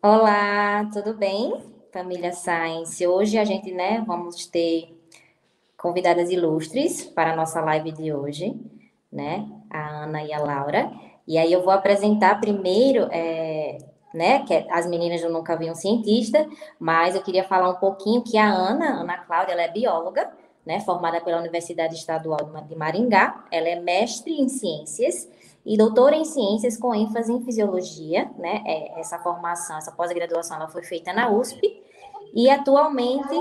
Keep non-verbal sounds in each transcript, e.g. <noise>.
Olá, tudo bem? Família Science. Hoje a gente, né, vamos ter convidadas ilustres para a nossa live de hoje, né? A Ana e a Laura. E aí eu vou apresentar primeiro, é, né, que as meninas eu nunca vi um cientista, mas eu queria falar um pouquinho que a Ana, Ana Cláudia, ela é bióloga, né, formada pela Universidade Estadual de Maringá. Ela é mestre em ciências e doutora em ciências com ênfase em fisiologia, né? É, essa formação, essa pós-graduação, ela foi feita na USP e atualmente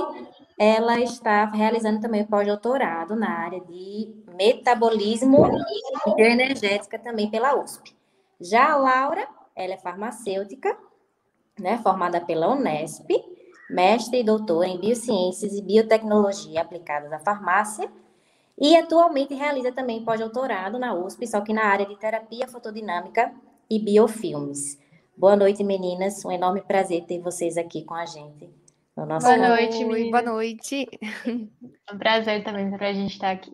ela está realizando também pós-doutorado na área de metabolismo e bioenergética também pela USP. Já a Laura, ela é farmacêutica, né, formada pela Unesp, mestre e doutora em biociências e biotecnologia aplicadas à farmácia, e atualmente realiza também pós-doutorado na USP, só que na área de terapia fotodinâmica e biofilmes. Boa noite, meninas. Um enorme prazer ter vocês aqui com a gente no nosso Boa noite, Oi, Boa noite. É <laughs> um prazer também para a gente estar aqui.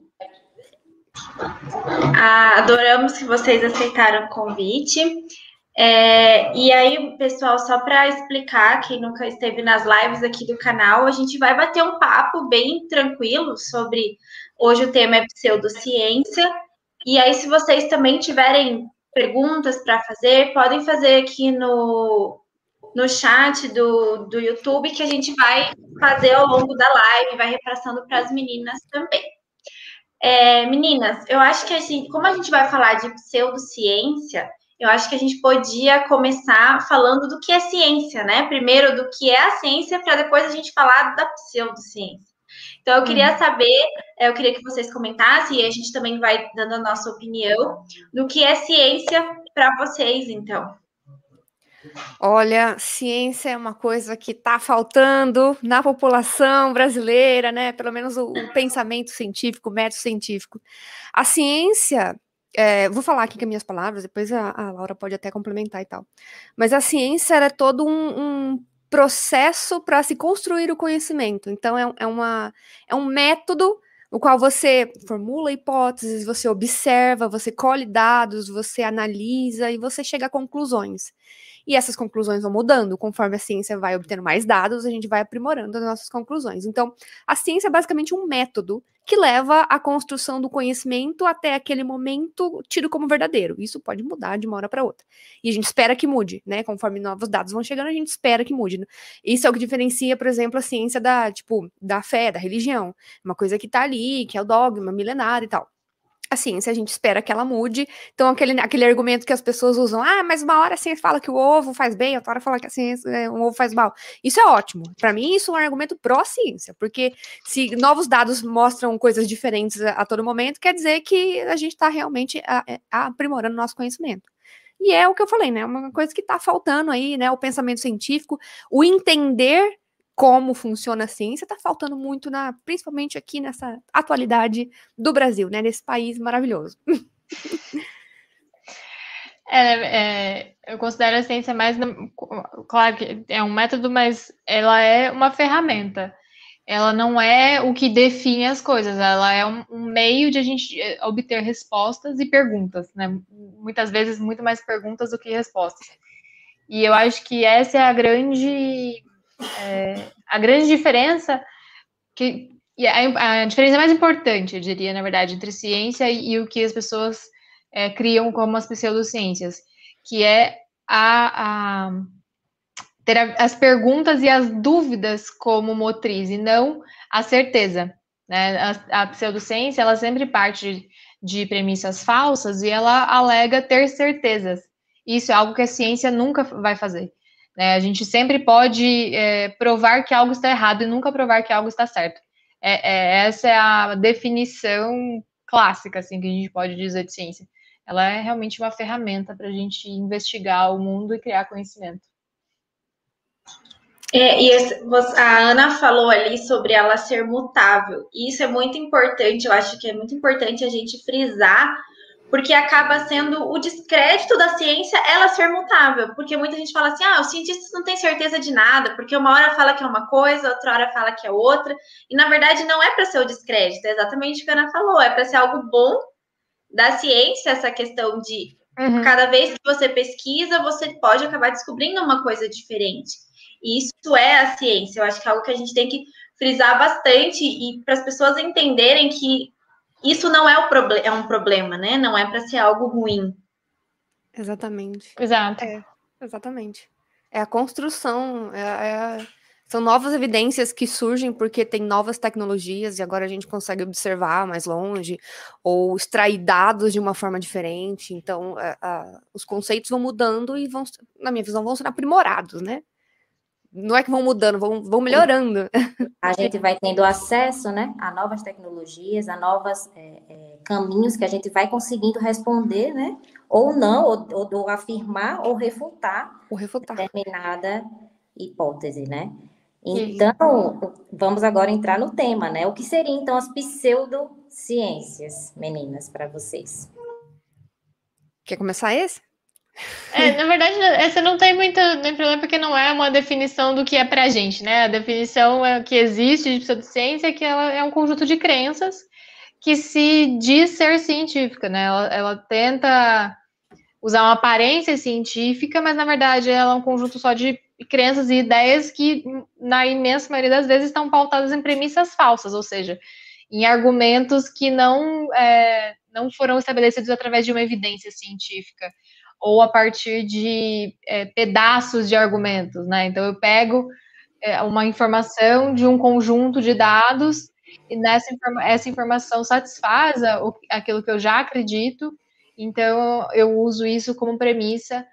Ah, adoramos que vocês aceitaram o convite. É, e aí, pessoal, só para explicar, quem nunca esteve nas lives aqui do canal, a gente vai bater um papo bem tranquilo sobre. Hoje o tema é pseudociência. E aí, se vocês também tiverem perguntas para fazer, podem fazer aqui no, no chat do, do YouTube que a gente vai fazer ao longo da live, vai repassando para as meninas também. É, meninas, eu acho que a gente, como a gente vai falar de pseudociência, eu acho que a gente podia começar falando do que é ciência, né? Primeiro do que é a ciência, para depois a gente falar da pseudociência. Então, eu queria hum. saber, é, eu queria que vocês comentassem, e a gente também vai dando a nossa opinião, do que é ciência para vocês, então. Olha, ciência é uma coisa que está faltando na população brasileira, né? Pelo menos o, o pensamento científico, o método científico. A ciência, é, vou falar aqui com as minhas palavras, depois a, a, Laura pode até complementar e tal. Mas a ciência era todo um, um processo para se construir o conhecimento. Então, é, é, uma, é um método no qual você formula hipóteses, você observa, você colhe dados, você analisa e você chega a conclusões. E essas conclusões vão mudando. Conforme a ciência vai obtendo mais dados, a gente vai aprimorando as nossas conclusões. Então, a ciência é basicamente um método que leva à construção do conhecimento até aquele momento tido como verdadeiro. Isso pode mudar de uma hora para outra. E a gente espera que mude, né? Conforme novos dados vão chegando, a gente espera que mude. Isso é o que diferencia, por exemplo, a ciência da, tipo, da fé, da religião. Uma coisa que tá ali, que é o dogma milenar e tal a ciência a gente espera que ela mude. Então, aquele, aquele argumento que as pessoas usam, ah, mas uma hora a ciência fala que o ovo faz bem, outra hora fala que a ciência, é, o ovo faz mal. Isso é ótimo. Para mim, isso é um argumento pró-ciência, porque se novos dados mostram coisas diferentes a, a todo momento, quer dizer que a gente está realmente a, é, a, aprimorando nosso conhecimento. E é o que eu falei, né? Uma coisa que está faltando aí, né? O pensamento científico, o entender como funciona a ciência está faltando muito na, principalmente aqui nessa atualidade do Brasil, né? Nesse país maravilhoso. <laughs> É, é, eu considero a ciência mais, claro que é um método, mas ela é uma ferramenta. Ela não é o que define as coisas, ela é um, um meio de a gente é, obter respostas e perguntas, né? Muitas vezes muito mais perguntas do que respostas. E eu acho que essa é a grande é, a grande diferença, que, a, a, diferença mais importante, eu diria, na verdade, entre ciência e, e o que as pessoas é, criam como as pseudociências, que é a, a ter as perguntas e as dúvidas como motriz, e não a certeza. Né? A, a pseudociência, ela sempre parte de, de premissas falsas e ela alega ter certezas. Isso é algo que a ciência nunca vai fazer. Né? A gente sempre pode é, provar que algo está errado e nunca provar que algo está certo. É, é, essa é a definição clássica assim, que a gente pode dizer de ciência. Ela é realmente uma ferramenta para a gente investigar o mundo e criar conhecimento. É, e a Ana falou ali sobre ela ser mutável. E isso é muito importante, eu acho que é muito importante a gente frisar porque acaba sendo o descrédito da ciência ela ser mutável, porque muita gente fala assim, ah, os cientistas não têm certeza de nada, porque uma hora fala que é uma coisa, outra hora fala que é outra, e na verdade não é para ser o descrédito, é exatamente o que a Ana falou, é para ser algo bom da ciência, essa questão de Uhum. Cada vez que você pesquisa, você pode acabar descobrindo uma coisa diferente. E isso é a ciência. Eu acho que é algo que a gente tem que frisar bastante e para as pessoas entenderem que isso não é, o é um problema, né? Não é para ser algo ruim. Exatamente. Exato. É, exatamente. É a construção, é, é, são novas evidências que surgem porque tem novas tecnologias e agora a gente consegue observar mais longe ou extrair dados de uma forma diferente. Então, é, os conceitos vão mudando e vão, na minha visão, vão ser aprimorados, né? Não é que vão mudando, vão, vão melhorando. A gente vai tendo acesso né, a novas tecnologias, a novos é, é, caminhos que a gente vai conseguindo responder, né? Ou não, ou, ou, ou afirmar ou refutar, ou refutar determinada hipótese, né? Então, vamos agora entrar no tema, né? O que seriam, então, as pseudociências, meninas, para vocês? Quer começar esse? É, <laughs> na verdade, essa não tem muito nem problema, porque não é uma definição do que é pra gente, né? A definição é que existe de pseudociência é que ela é um conjunto de crenças que se diz ser científica, né? Ela, ela tenta usar uma aparência científica, mas na verdade ela é um conjunto só de crenças e ideias que, na imensa maioria das vezes, estão pautadas em premissas falsas, ou seja, em argumentos que não, é, não foram estabelecidos através de uma evidência científica ou a partir de é, pedaços de argumentos, né? Então eu pego é, uma informação de um conjunto de dados e nessa essa informação satisfaz o, aquilo que eu já acredito, então eu uso isso como premissa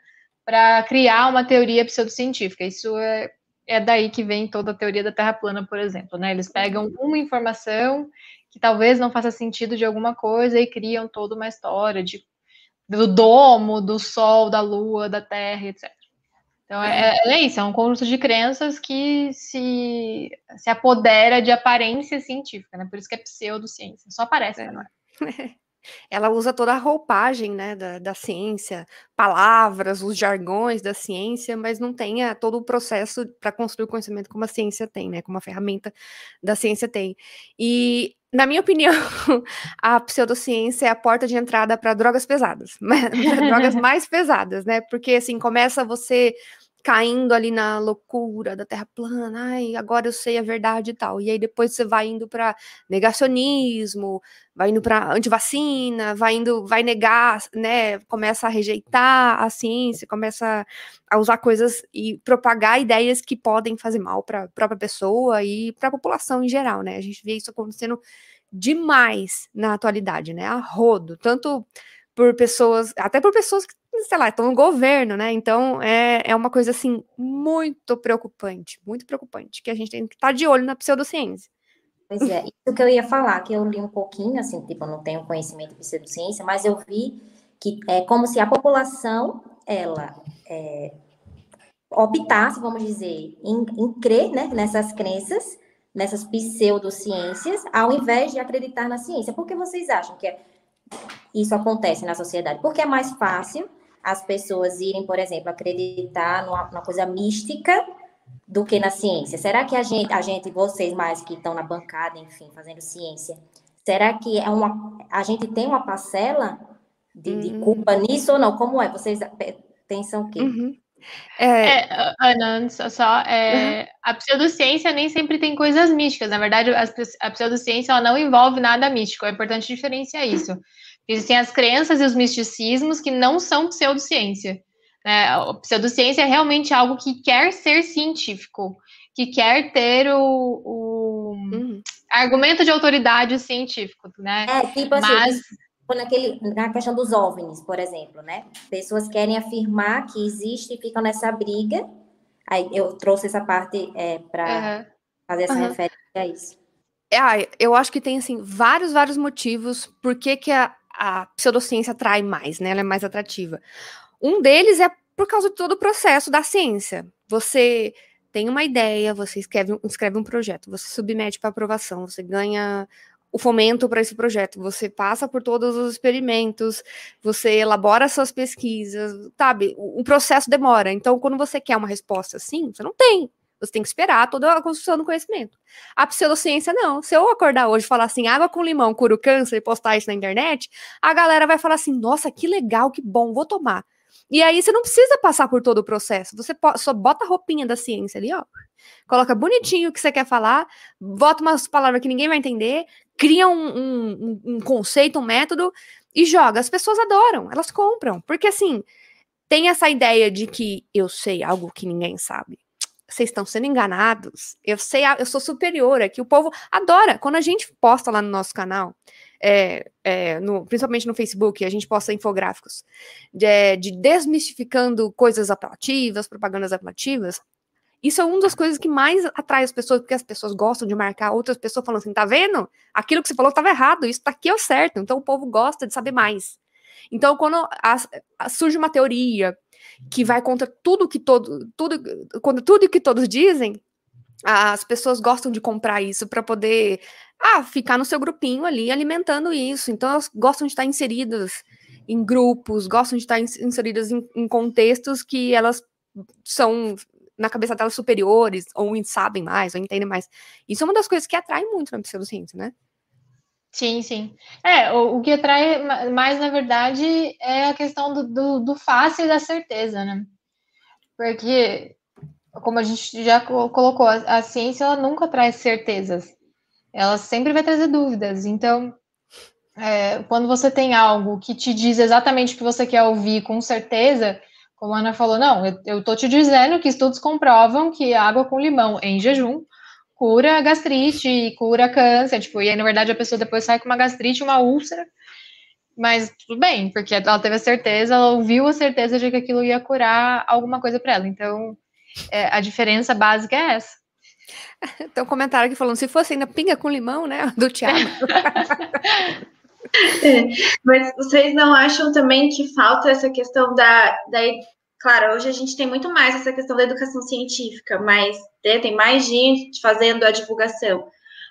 para criar uma teoria pseudocientífica. Isso é, é daí que vem toda a teoria da Terra plana, por exemplo, né? Eles pegam uma informação que talvez não faça sentido de alguma coisa e criam toda uma história de do domo, do sol, da lua, da terra, etc. Então é, é, é, isso, é um conjunto de crenças que se, se apodera de aparência científica, né? Por isso que é pseudociência, só aparece, é. né? <laughs> Ela usa toda a roupagem né, da, da ciência, palavras, os jargões da ciência, mas não tem a, todo o processo para construir o conhecimento como a ciência tem, né? Como a ferramenta da ciência tem. E na minha opinião, <laughs> a pseudociência é a porta de entrada para drogas pesadas, <laughs> drogas <laughs> mais pesadas, né? Porque assim começa você caindo ali na loucura da Terra plana, ai, agora eu sei a verdade e tal. E aí depois você vai indo para negacionismo, vai indo para antivacina, vai indo, vai negar, né? Começa a rejeitar a ciência, começa a usar coisas e propagar ideias que podem fazer mal para a própria pessoa e para a população em geral, né? A gente vê isso acontecendo demais na atualidade, né? A rodo, tanto por pessoas, até por pessoas que sei lá, estão no governo, né? Então é, é uma coisa assim muito preocupante, muito preocupante, que a gente tem que estar tá de olho na pseudociência. Pois é, isso que eu ia falar, que eu li um pouquinho, assim, tipo, eu não tenho conhecimento de pseudociência, mas eu vi que é como se a população, ela é, optasse, vamos dizer, em, em crer né, nessas crenças, nessas pseudociências, ao invés de acreditar na ciência. Por que vocês acham que é, isso acontece na sociedade? Porque é mais fácil as pessoas irem, por exemplo, acreditar numa, numa coisa mística do que na ciência? Será que a gente, a gente, vocês mais que estão na bancada, enfim, fazendo ciência, será que é uma, a gente tem uma parcela de, de hum. culpa nisso ou não? Como é? Vocês pensam o quê? Uhum. É... é, Ana, só, é, uhum. a pseudociência nem sempre tem coisas místicas. Na verdade, a, a pseudociência ela não envolve nada místico. É importante diferenciar isso. Existem as crenças e os misticismos que não são pseudociência. Né? A pseudociência é realmente algo que quer ser científico, que quer ter o, o uhum. argumento de autoridade científico, né? É, tipo assim, Mas... naquele, na questão dos OVNIs, por exemplo, né? Pessoas querem afirmar que existe e ficam nessa briga. Aí eu trouxe essa parte é, para uhum. fazer essa uhum. referência a isso. É, eu acho que tem assim vários, vários motivos por que, que a, a pseudociência atrai mais, né? Ela é mais atrativa. Um deles é por causa de todo o processo da ciência. Você tem uma ideia, você escreve, escreve um projeto, você submete para aprovação, você ganha o fomento para esse projeto, você passa por todos os experimentos, você elabora suas pesquisas, sabe? O, o processo demora. Então, quando você quer uma resposta assim, você não tem Você tem que esperar toda a construção do conhecimento. A pseudociência, não. Se eu acordar hoje e falar assim, água com limão cura o câncer e postar isso na internet, a galera vai falar assim, nossa, que legal, que bom, vou tomar. E aí você não precisa passar por todo o processo. Você só bota a roupinha da ciência ali, ó. Coloca bonitinho o que você quer falar, bota umas palavras que ninguém vai entender, cria um, um, um conceito, um método e joga. As pessoas adoram, elas compram. Porque assim, tem essa ideia de que eu sei algo que ninguém sabe. Vocês estão sendo enganados. Eu sei, eu sou superior aqui. O povo adora. Quando a gente posta lá no nosso canal, é, é, no, principalmente no Facebook, a gente posta infográficos de, de desmistificando coisas apelativas, propagandas apelativas. Isso é uma das coisas que mais atrai as pessoas, porque as pessoas gostam de marcar outras pessoas falando assim, tá vendo? Aquilo que você falou estava errado, isso daqui é o certo. Então o povo gosta de saber mais. Então, quando a, a, surge uma teoria que vai contra tudo que todo, tudo, quando tudo que todos dizem, as pessoas gostam de comprar isso para poder ah, ficar no seu grupinho ali alimentando isso. Então, elas gostam de estar inseridas em grupos, gostam de estar inseridas em, em contextos que elas são na cabeça delas superiores, ou sabem mais, ou entendem mais. Isso é uma das coisas que atrai muito na pseudociência, né? Sim, sim. É, o, o, que atrai mais, na verdade, é a questão do, do, do fácil e da certeza, né? Porque, como a gente já colocou, a, a, ciência ela nunca traz certezas. Ela sempre vai trazer dúvidas. Então, é, quando você tem algo que te diz exatamente o que você quer ouvir com certeza, como a Ana falou, não, eu, eu tô te dizendo que estudos comprovam que água com limão em jejum cura gastrite, cura câncer, tipo, e aí, na verdade, a pessoa depois sai com uma gastrite, uma úlcera, mas tudo bem, porque ela teve a certeza, ela ouviu a certeza de que aquilo ia curar alguma coisa para ela. Então, é, a diferença básica é essa. <laughs> Tem um comentário aqui falando, se fosse ainda pinga com limão, né, <laughs> do Thiago. <laughs> É, mas vocês não acham também que falta essa questão da, da Claro, hoje a gente tem muito mais essa questão da educação científica, mas né, tem mais gente fazendo a divulgação.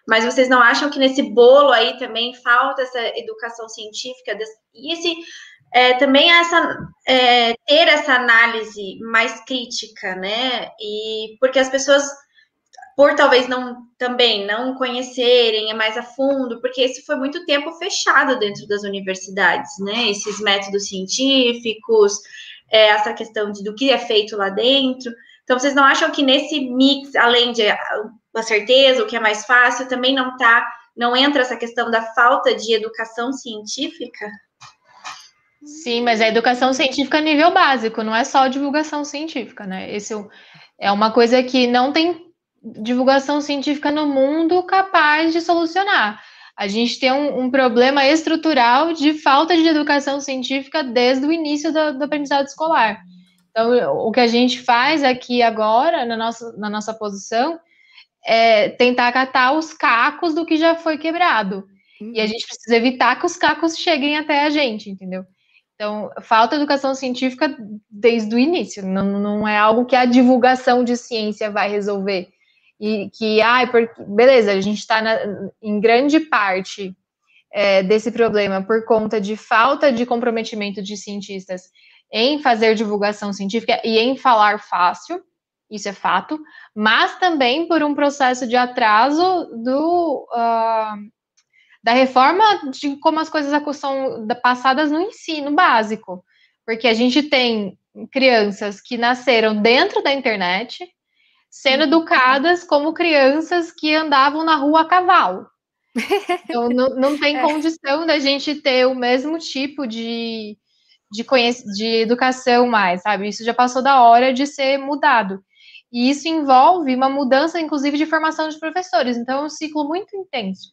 Mas vocês não acham que nesse bolo aí também falta essa educação científica? E esse é, também essa é, ter essa análise mais crítica, né? E porque as pessoas, por talvez não também não conhecerem mais a fundo, porque esse foi muito tempo fechado dentro das universidades, né? Esses métodos científicos, é, essa questão de, do que é feito lá dentro. Então, vocês não acham que nesse mix, além de a certeza, o que é mais fácil, também não tá, não entra essa questão da falta de educação científica? Sim, mas a educação científica a nível básico, não é só divulgação científica, né? Esse é uma coisa que não tem divulgação científica no mundo capaz de solucionar. A gente tem um, um, problema estrutural de falta de educação científica desde o início do, do, aprendizado escolar. Então, o que a gente faz aqui agora, na nossa, na nossa posição, é tentar catar os cacos do que já foi quebrado. Uhum. E a gente precisa evitar que os cacos cheguem até a gente, entendeu? Então, falta educação científica desde o início, não, não é algo que a divulgação de ciência vai resolver e que, ai, porque, beleza, a gente está em grande parte é, desse problema por conta de falta de comprometimento de cientistas em fazer divulgação científica e em falar fácil, isso é fato, mas também por um processo de atraso do, uh, da reforma de como as coisas são passadas no ensino básico, porque a gente tem crianças que nasceram dentro da internet, sendo uhum. educadas como crianças que andavam na rua a cavalo. <laughs> Então, não, não tem é. condição da gente ter o mesmo tipo de, de, de educação mais, sabe? Isso já passou da hora de ser mudado. E isso envolve uma mudança, inclusive, de formação de professores. Então, é um ciclo muito intenso.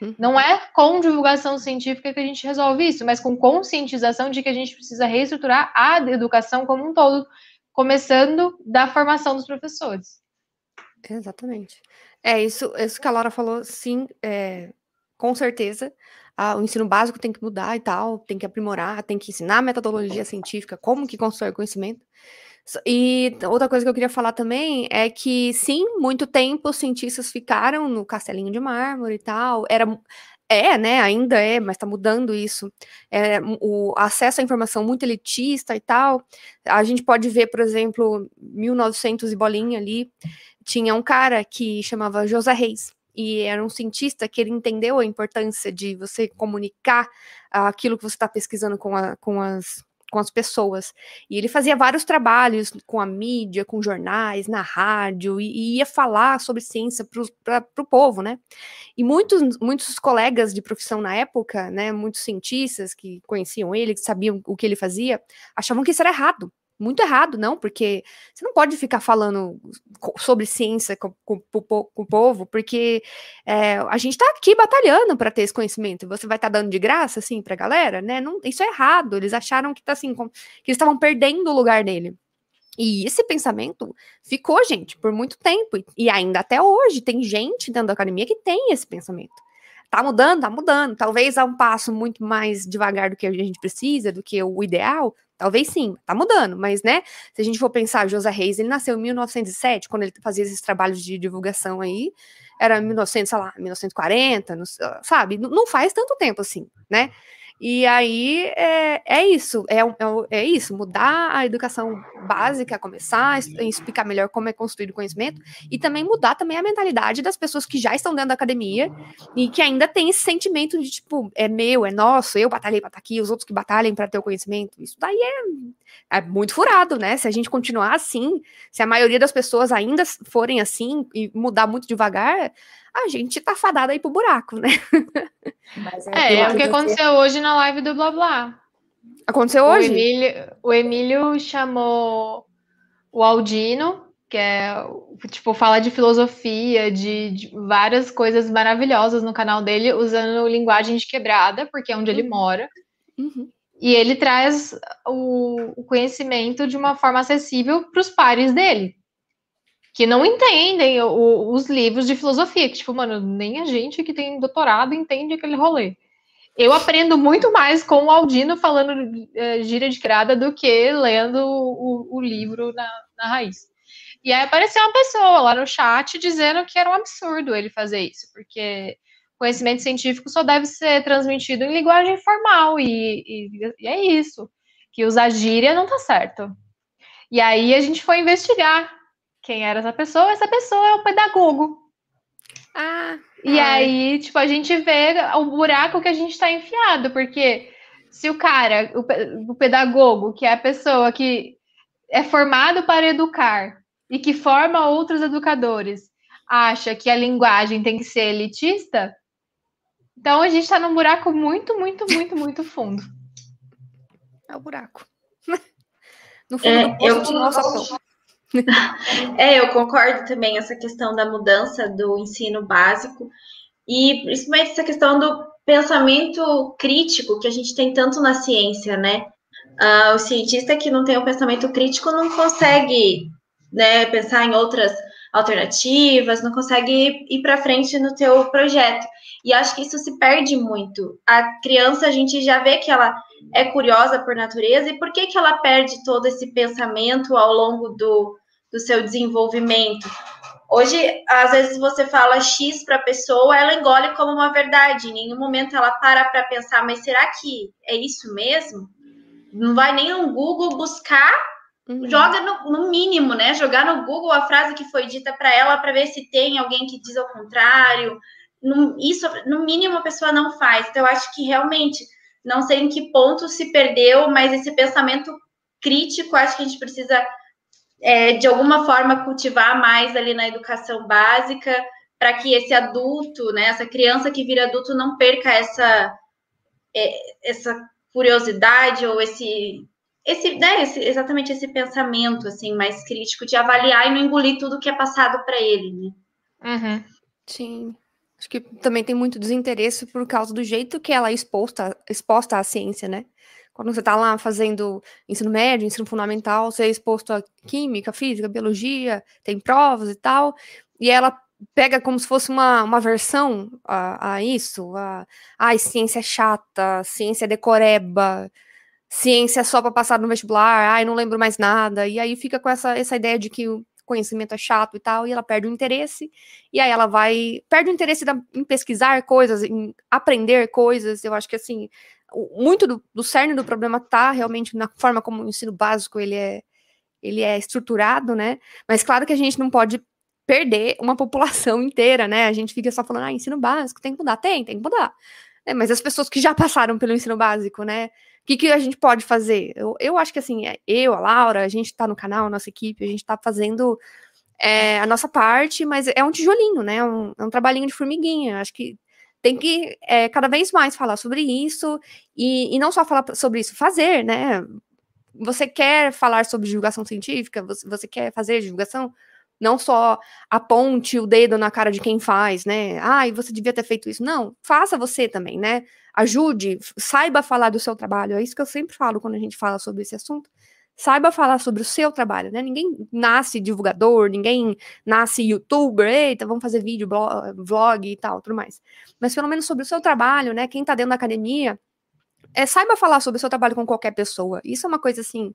Uhum. Não é com divulgação científica que a gente resolve isso, mas com conscientização de que a gente precisa reestruturar a educação como um todo, começando da formação dos professores. Exatamente. É isso, isso que a Laura falou, sim, é, com certeza. Ah, o ensino básico tem que mudar e tal, tem que aprimorar, tem que ensinar metodologia científica, como que constrói conhecimento. E outra coisa que eu queria falar também é que, sim, muito tempo os cientistas ficaram no castelinho de mármore e tal. Era, é, né? Ainda é, mas está mudando isso. É, o acesso à informação muito elitista e tal. A gente pode ver, por exemplo, 1900 e bolinha ali, tinha um cara que chamava José Reis e era um cientista que ele entendeu a importância de você comunicar aquilo que você está pesquisando com, a, com, as, com as pessoas. E ele fazia vários trabalhos com a mídia, com jornais, na rádio, e, e ia falar sobre ciência para o povo, né? E muitos, muitos colegas de profissão na época, né, muitos cientistas que conheciam ele, que sabiam o que ele fazia, achavam que isso era errado muito errado, não, porque você não pode ficar falando sobre ciência com, com, com, com o povo, porque é, a gente está aqui batalhando para ter esse conhecimento, e você vai estar tá dando de graça, assim, para a galera, né? Não, isso é errado, eles acharam que tá assim, que eles estavam perdendo o lugar dele. E esse pensamento ficou, gente, por muito tempo, e ainda até hoje tem gente dentro da academia que tem esse pensamento. Tá mudando, tá mudando. Talvez a um passo muito mais devagar do que a gente precisa, do que o ideal, Talvez sim, tá mudando, mas né, se a gente for pensar, José Reis, ele nasceu em 1907, quando ele fazia esses trabalhos de divulgação aí, era 1900, sei lá, 1940, sabe? Não faz tanto tempo assim, né? E aí é, é isso, é, é, é, isso, mudar a educação básica, começar a explicar melhor como é construído o conhecimento, e também mudar também a mentalidade das pessoas que já estão dentro da academia e que ainda tem esse sentimento de tipo, é meu, é nosso, eu batalhei para estar aqui, os outros que batalhem para ter o conhecimento. Isso daí é, é muito furado, né? Se a gente continuar assim, se a maioria das pessoas ainda forem assim e mudar muito devagar, a gente tá fadada aí pro buraco, né? é, é, é o que aconteceu hoje na live do Blá Blá. Aconteceu hoje? O Emílio, o Emílio chamou o Aldino, que é, tipo, fala de filosofia, de, de, várias coisas maravilhosas no canal dele, usando linguagem de quebrada, porque é onde uhum. ele mora. Uhum. E ele traz o, o conhecimento de uma forma acessível para os pares dele que não entendem o, os livros de filosofia, que, tipo, mano, nem a gente que tem doutorado entende aquele rolê. Eu aprendo muito mais com o Aldino falando é, gira de crada do que lendo o, o livro na, na raiz. E aí apareceu uma pessoa lá no chat dizendo que era um absurdo ele fazer isso, porque conhecimento científico só deve ser transmitido em linguagem formal, e, e, e é isso. Que usar gíria não tá certo. E aí a gente foi investigar quem era essa pessoa? Essa pessoa é o pedagogo. Ah. E ai. aí, tipo, a gente vê o buraco que a gente está enfiado, porque se o cara, o, o pedagogo, que é a pessoa que é formado para educar e que forma outros educadores, acha que a linguagem tem que ser elitista, então a gente está num buraco muito, muito, muito, muito fundo. É o buraco. <laughs> No fundo é, do poço, eu... nossa, é, eu concordo também essa questão da mudança do ensino básico e principalmente essa questão do pensamento crítico que a gente tem tanto na ciência, né? Uh, o cientista que não tem o pensamento crítico não consegue né, pensar em outras alternativas, não consegue ir para frente no teu projeto. E acho que isso se perde muito. A criança, a gente já vê que ela é curiosa por natureza, e por que, que ela perde todo esse pensamento ao longo do, do seu desenvolvimento. Hoje, às vezes você fala X para a pessoa, ela engole como uma verdade. Em nenhum momento ela para para pensar, mas será que é isso mesmo? Não vai nem no Google buscar, uhum. joga no, no, mínimo, né? Jogar no Google a frase que foi dita para ela para ver se tem alguém que diz ao contrário. No, isso, no mínimo, a pessoa não faz. Então, eu acho que realmente, não sei em que ponto se perdeu, mas esse pensamento crítico, acho que a gente precisa é, de alguma forma cultivar mais ali na educação básica para que esse adulto, né, essa criança que vira adulto não perca essa é, essa curiosidade ou esse esse, né, esse, exatamente esse pensamento assim mais crítico de avaliar e não engolir tudo que é passado para ele, né? Uhum. Sim. Acho que também tem muito desinteresse por causa do jeito que ela é exposta, exposta à ciência, né? Quando você está lá fazendo ensino médio, ensino fundamental, você é exposto a química, física, biologia, tem provas e tal, e ela pega como se fosse uma, uma versão a, a isso, a, ciência é chata, ciência é decoreba, ciência é só para passar no vestibular, ai, não lembro mais nada, e aí fica com essa, essa ideia de que conhecimento é chato e tal, e ela perde o interesse, e aí ela vai, perde o interesse da, em pesquisar coisas, em aprender coisas, eu acho que, assim, muito do, do cerne do problema tá realmente na forma como o ensino básico ele é, ele é estruturado, né, mas claro que a gente não pode perder uma <laughs> população inteira, né, a gente fica só falando, ah, ensino básico, tem que mudar, tem, tem que mudar, é, mas as pessoas que já passaram pelo ensino básico, né, o que, que a gente pode fazer? Eu, eu acho que assim, é, eu, a Laura, a gente está no canal, nossa equipe, a gente está fazendo é, a nossa parte, mas é um tijolinho, né? É um, é um trabalhinho de formiguinha. Acho que tem que é, cada vez mais falar sobre isso e, e não só falar sobre isso, fazer, né? Você quer falar sobre divulgação científica? Você, você quer fazer divulgação? Não só aponte o dedo na cara de quem faz, né? Ah, e você devia ter feito isso. Não, faça você também, né? Ajude, saiba falar do seu trabalho. É isso que eu sempre falo quando a gente fala sobre esse assunto. Saiba falar sobre o seu trabalho, né? Ninguém nasce divulgador, ninguém nasce youtuber, eita, vamos fazer vídeo, blog, vlog e tal, tudo mais. Mas pelo menos sobre o seu trabalho, né? Quem tá dentro da academia, é, saiba falar sobre o seu trabalho com qualquer pessoa. Isso é uma coisa assim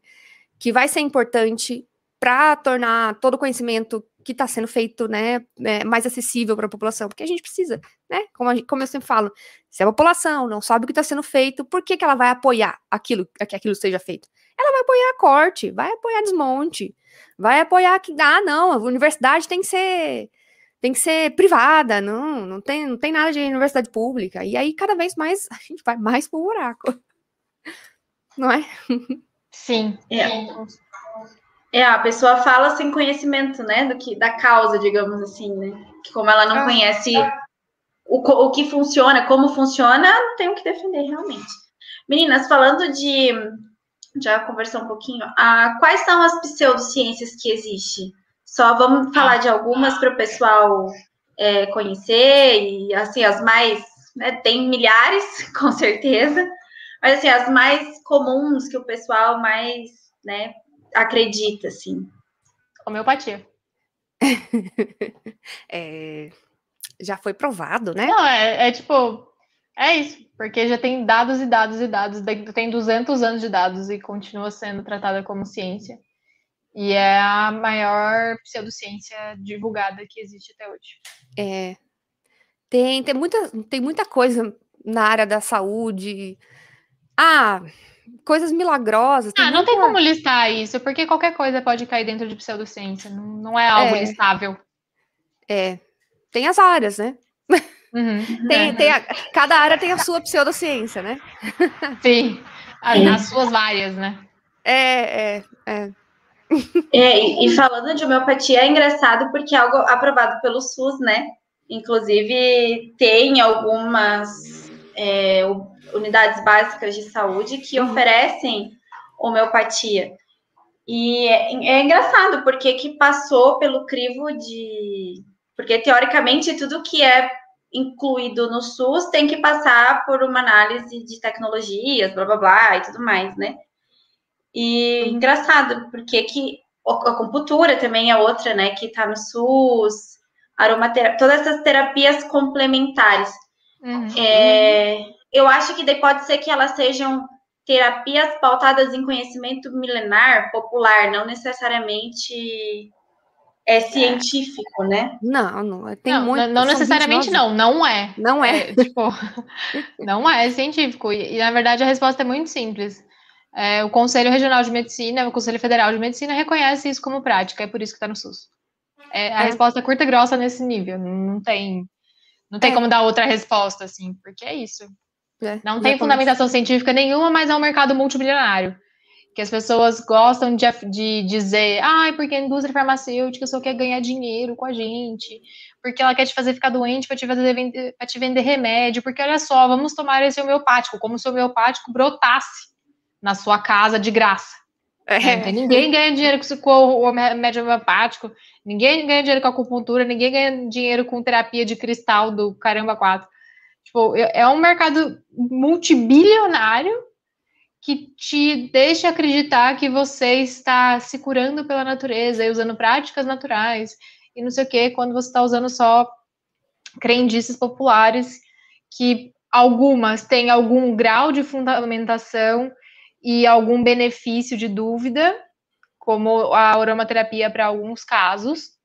que vai ser importante para tornar todo o conhecimento que está sendo feito né, é, mais acessível para a população, porque a gente precisa, né? Como, gente, como, eu sempre falo, se a população não sabe o que está sendo feito, por que, que ela vai apoiar aquilo que aquilo seja feito? Ela vai apoiar corte, vai apoiar desmonte, vai apoiar que ah não, a universidade tem que ser tem que ser privada, não, não tem, não tem nada de universidade pública. E aí cada vez mais <laughs> a gente vai mais pro buraco. Não é? Sim. É. É, a pessoa fala sem conhecimento, né, do que da causa, digamos assim, né? Que como ela não ah. conhece o, o que funciona, como funciona, não tem o que defender realmente. Meninas, falando de já conversou um pouquinho, ah, quais são as pseudociências que existem? Só vamos falar de algumas para o pessoal é, conhecer, e assim, as mais, né, tem milhares, <laughs> com certeza, mas assim, as mais comuns que o pessoal mais, né, acredita, assim? Homeopatia. <laughs> é, já foi provado, né? Não, é, é, tipo, é isso, porque já tem dados e dados e dados, tem 200 anos de dados e continua sendo tratada como ciência. E é a maior pseudociência divulgada que existe até hoje. É. Tem, tem, muita, tem muita coisa na área da saúde. Ah, coisas milagrosas. Ah, não muita... tem como listar isso, porque qualquer coisa pode cair dentro de pseudociência, não, não é algo é, listável. É, tem as áreas, né? Uhum, <laughs> tem, tem a, cada área tem a sua pseudociência, né? <laughs> Sim, as, as suas várias, né? É, é, é. É, e falando de homeopatia, é engraçado porque é algo aprovado pelo SUS, né? Inclusive, tem algumas é, unidades básicas de saúde que uhum. oferecem homeopatia. E é, é, engraçado, porque que passou pelo crivo de. Porque, teoricamente, tudo que é incluído no SUS tem que passar por uma análise de tecnologias, blá blá blá e tudo mais, né? E uhum. engraçado, porque que a acupuntura também é outra, né, que tá no SUS, aromaterapia, todas essas terapias complementares. Uhum. É, eu acho que daí pode ser que elas sejam terapias pautadas em conhecimento milenar, popular, não necessariamente é científico, né? Não, não. Tem não, muito, não necessariamente não, não é. Não é. é tipo, <laughs> não é científico. E, e, na verdade, a resposta é muito simples. É, o Conselho Regional de Medicina, o Conselho Federal de Medicina reconhece isso como prática, é por isso que está no SUS. É, a é. resposta é curta e grossa nesse nível. Não tem, não tem é. como dar outra resposta, assim, porque é isso. É, não tem fundamentação científica nenhuma, mas é um mercado multimilionário. Que as pessoas gostam de, de dizer, ai, ah, porque a indústria farmacêutica só quer ganhar dinheiro com a gente, porque ela quer te fazer ficar doente para te, fazer vender, te vender remédio, porque olha só, vamos tomar esse homeopático, como se o homeopático brotasse na sua casa de graça. É. Ninguém ganha dinheiro com remédio homeopático, ninguém ganha dinheiro com acupuntura, ninguém ganha dinheiro com terapia de cristal do caramba 4. Tipo, é, é um mercado multibilionário que te deixa acreditar que você está se curando pela natureza e usando práticas naturais e não sei o que, quando você está usando só crendices populares que algumas têm algum grau de fundamentação e algum benefício de dúvida, como a aromaterapia para alguns casos,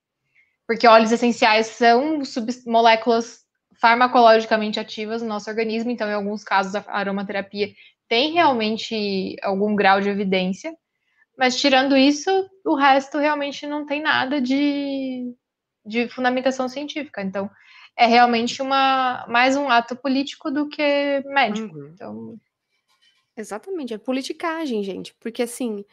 porque óleos essenciais são moléculas farmacologicamente ativas no nosso organismo, então em alguns casos a aromaterapia tem realmente algum grau de evidência, mas tirando isso, o resto realmente não tem nada de, de fundamentação científica. Então, é realmente uma mais um ato político do que médico. Uhum. Então... Exatamente, é politicagem, gente. Porque assim,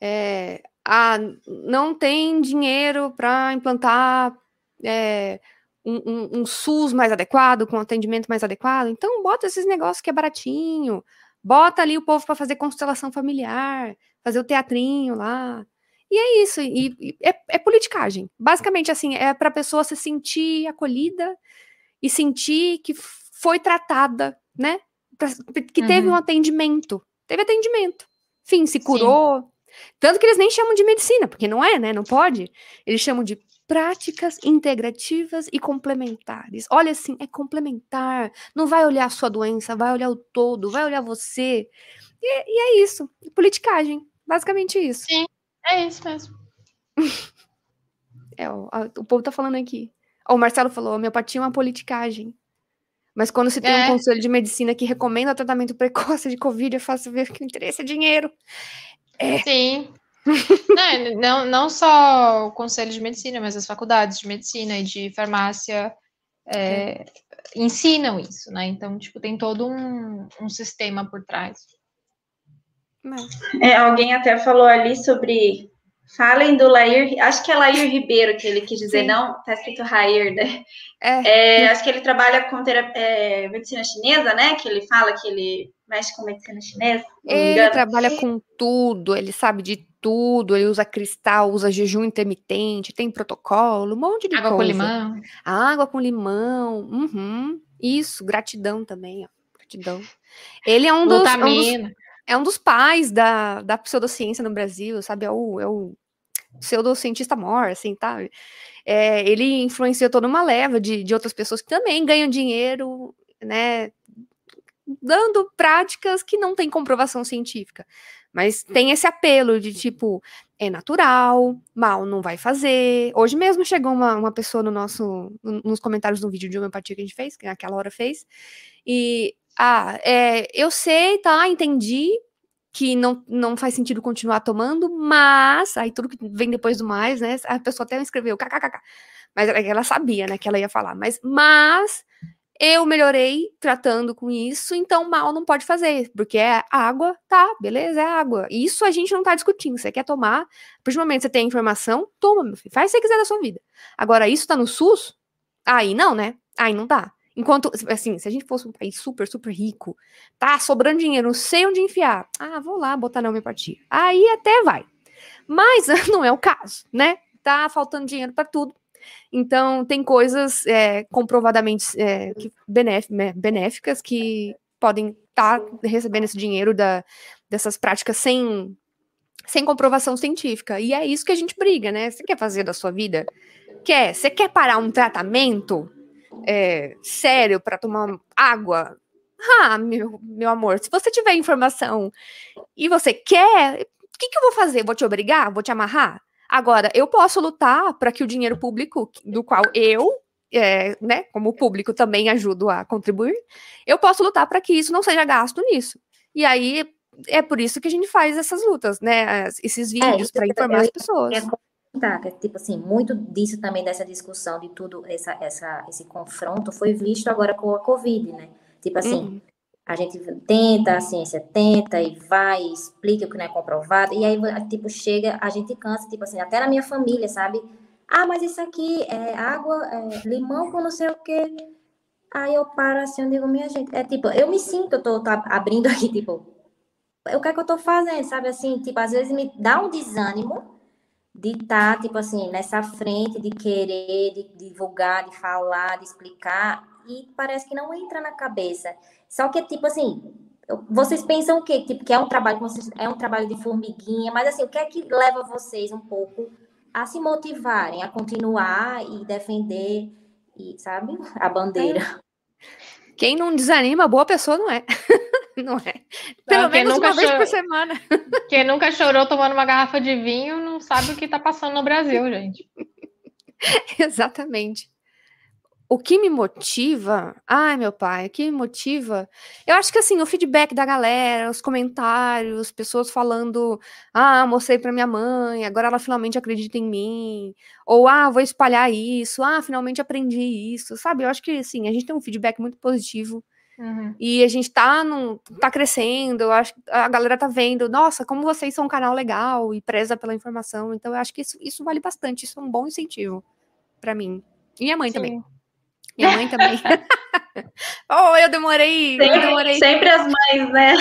é, a, não tem dinheiro para implantar é, um, um, um, SUS mais adequado, com atendimento mais adequado. Então, bota esses negócios que é baratinho, bota ali o povo para fazer constelação familiar, fazer o teatrinho lá. E é isso, e, e é, é, politicagem. Basicamente, assim, é para a pessoa se sentir acolhida e sentir que foi tratada, né? Que uhum. teve um atendimento. Teve atendimento. Fim, se curou. Sim. Tanto que eles nem chamam de medicina, porque não é, né? Não pode. Eles chamam de práticas integrativas e complementares. Olha assim, é complementar. Não vai olhar a sua doença, vai olhar o todo, vai olhar você. E, e é isso. Politicagem. Basicamente isso. Sim. É isso mesmo. <laughs> é, o, a, o povo tá falando aqui. o Marcelo falou: homeopatia é uma politicagem. Mas quando se tem é. um conselho de medicina que recomenda tratamento precoce de Covid, eu faço ver que o interesse é dinheiro. É. Sim. <laughs> não, não, não só o conselho de medicina, mas as faculdades de medicina e de farmácia é, ensinam isso, né? Então, tipo, tem todo um, um sistema por trás. É, alguém até falou ali sobre. Falem do Lair, acho que é Lair Ribeiro que ele quis dizer, Sim. não, tá escrito Rair, né? É. é. acho que ele trabalha com terapia, é, medicina chinesa, né? Que ele fala que ele mexe com medicina chinesa. Ele trabalha com tudo, ele sabe de tudo, ele usa cristal, usa jejum intermitente, tem protocolo, um monte de Água coisa. com limão. Água com limão, uhum. isso, gratidão também, ó, gratidão. Ele é um dos, é um dos, é um dos pais da, da pseudociência no Brasil, sabe? É o, é o pseudocientista mor, assim, tá? É, ele influenciou toda uma leva de, de outras pessoas que também ganham dinheiro, né? Dando práticas que não têm comprovação científica. Mas tem esse apelo de tipo, é natural, mal não vai fazer. Hoje mesmo chegou uma, uma pessoa no nosso, nos comentários do vídeo de homeopatia que a gente fez, que naquela hora fez, e ah, é, eu sei, tá, entendi que não, não faz sentido continuar tomando, mas aí tudo que vem depois do mais, né? A pessoa até escreveu kkkk. Mas ela sabia, né, que ela ia falar, mas mas eu melhorei tratando com isso, então mal não pode fazer, porque é água, tá, beleza, é água. Isso a gente não tá discutindo. Você quer tomar, a momento você tem informação, toma, meu filho, faz o que você quiser da sua vida. Agora, isso tá no SUS? Aí não, né? Aí não dá. Enquanto, assim, se a gente fosse um país super, super rico, tá sobrando dinheiro, não sei onde enfiar. Ah, vou lá botar na homeopatia. Aí até vai. Mas <laughs> não é o caso, né? Tá faltando dinheiro para tudo. Então, tem coisas é, comprovadamente é, que né, benéficas que podem estar tá recebendo esse dinheiro da, dessas práticas sem, sem comprovação científica. E é isso que a gente briga, né? Você quer fazer da sua vida? Quer? Você quer parar um tratamento? É, sério para tomar água, ah, meu, meu amor, se você tiver informação e você quer, o que, que eu vou fazer? Vou te obrigar? Vou te amarrar? Agora, eu posso lutar para que o dinheiro público, do qual eu, é, né, como público também ajudo a contribuir, eu posso lutar para que isso não seja gasto nisso. E aí é por isso que a gente faz essas lutas, né? Esses é, vídeos é, para informar as pessoas. É Tá, que, tipo assim, muito disso também, dessa discussão, de tudo, essa, essa, esse confronto, foi visto agora com a Covid, né? Tipo assim, uhum. a gente tenta, a ciência tenta e vai, explica o que não é comprovado, e aí, tipo, chega, a gente cansa, tipo assim, até na minha família, sabe? Ah, mas isso aqui é água, é limão com não sei o quê. Aí eu paro assim, eu digo, minha gente, é tipo, eu me sinto, eu tô, tô abrindo <laughs> aqui, tipo, o que é que eu tô fazendo, sabe? Assim, tipo, às vezes me dá um desânimo, de estar, tá, tipo assim, nessa frente, de querer, de divulgar, de falar, de explicar, e parece que não entra na cabeça. Só que, tipo assim, vocês pensam o quê? Tipo, que é um trabalho, é um trabalho de formiguinha, mas assim, o que é que leva vocês um pouco a se motivarem, a continuar e defender, e, sabe, a bandeira? Quem não desanima, boa pessoa não é. <laughs> Não é? Pelo não, menos uma vez por semana. <laughs> Quem nunca chorou tomando uma garrafa de vinho não sabe o que está passando no Brasil, gente. <laughs> Exatamente o que me motiva, ai meu pai, o que me motiva, eu acho que assim, o feedback da galera, os comentários, pessoas falando, ah, mostrei para minha mãe, agora ela finalmente acredita em mim, ou ah, vou espalhar isso, ah, finalmente aprendi isso, sabe? Eu acho que assim, a gente tem um feedback muito positivo. Uhum. E a gente tá, num, tá crescendo, eu acho a galera tá vendo, nossa, como vocês são um canal legal e preza pela informação. Então, eu acho que isso, isso vale bastante, isso é um bom incentivo para mim. E minha mãe Sim. também. Minha mãe também. <laughs> oh, eu demorei, sempre, eu demorei. Sempre as mães, né?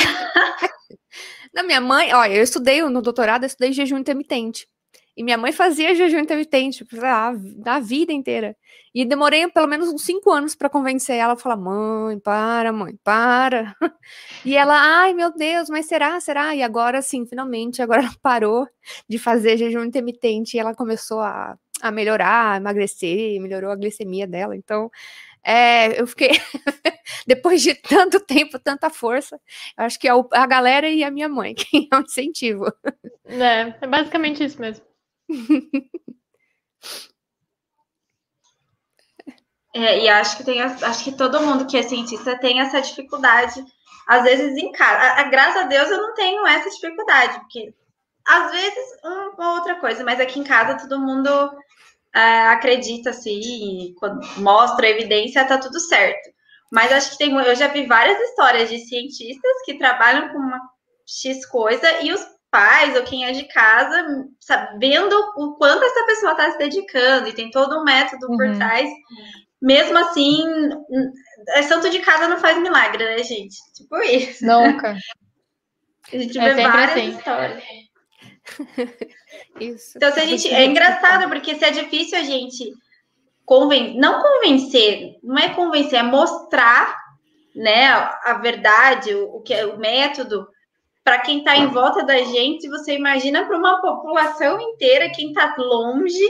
<laughs> Na minha mãe, olha, eu estudei no doutorado, eu estudei jejum intermitente. E minha mãe fazia jejum intermitente a, a vida inteira. E demorei pelo menos uns cinco anos para convencer ela a falar: mãe, para, mãe, para. <laughs> E ela, ai meu Deus, mas será, será? E agora sim, finalmente, agora ela parou de fazer jejum intermitente e ela começou a a melhorar, a emagrecer, melhorou a glicemia dela. Então, é, eu fiquei, <laughs> depois de tanto tempo, tanta força, acho que é a galera e a minha mãe <laughs> que é um incentivo. É, é basicamente isso mesmo. É, e acho que tem, acho que todo mundo que é cientista tem essa dificuldade, às vezes em casa. A, a, graças a Deus eu não tenho essa dificuldade, porque às vezes uma outra coisa, mas aqui em casa todo mundo é, acredita assim, quando mostra evidência, tá tudo certo. Mas acho que tem, eu já vi várias histórias de cientistas que trabalham com uma X coisa e os pais ou quem é de casa sabendo o quanto essa pessoa está se dedicando e tem todo um método uhum. por trás. Mesmo assim, é santo de casa não faz milagre, né, gente? Tipo isso. Nunca. A gente é vê várias assim. histórias. <laughs> Isso. Então, se a gente. É engraçado, porque se é difícil a gente conven... não convencer, não é convencer, é mostrar né, a verdade, o, que é o método para quem está em volta da gente, você imagina para uma população inteira, quem está longe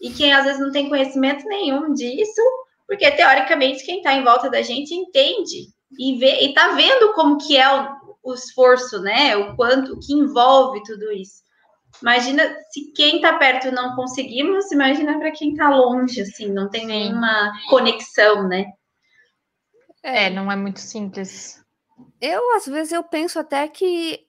e quem às vezes não tem conhecimento nenhum disso, porque teoricamente quem está em volta da gente entende e vê e está vendo como que é o, o esforço, né? O quanto o que envolve tudo isso. Imagina se quem está perto não conseguimos, imagina para quem está longe, assim, não tem Sim. nenhuma conexão, né? É, não é muito simples. Eu, às vezes, eu penso até que,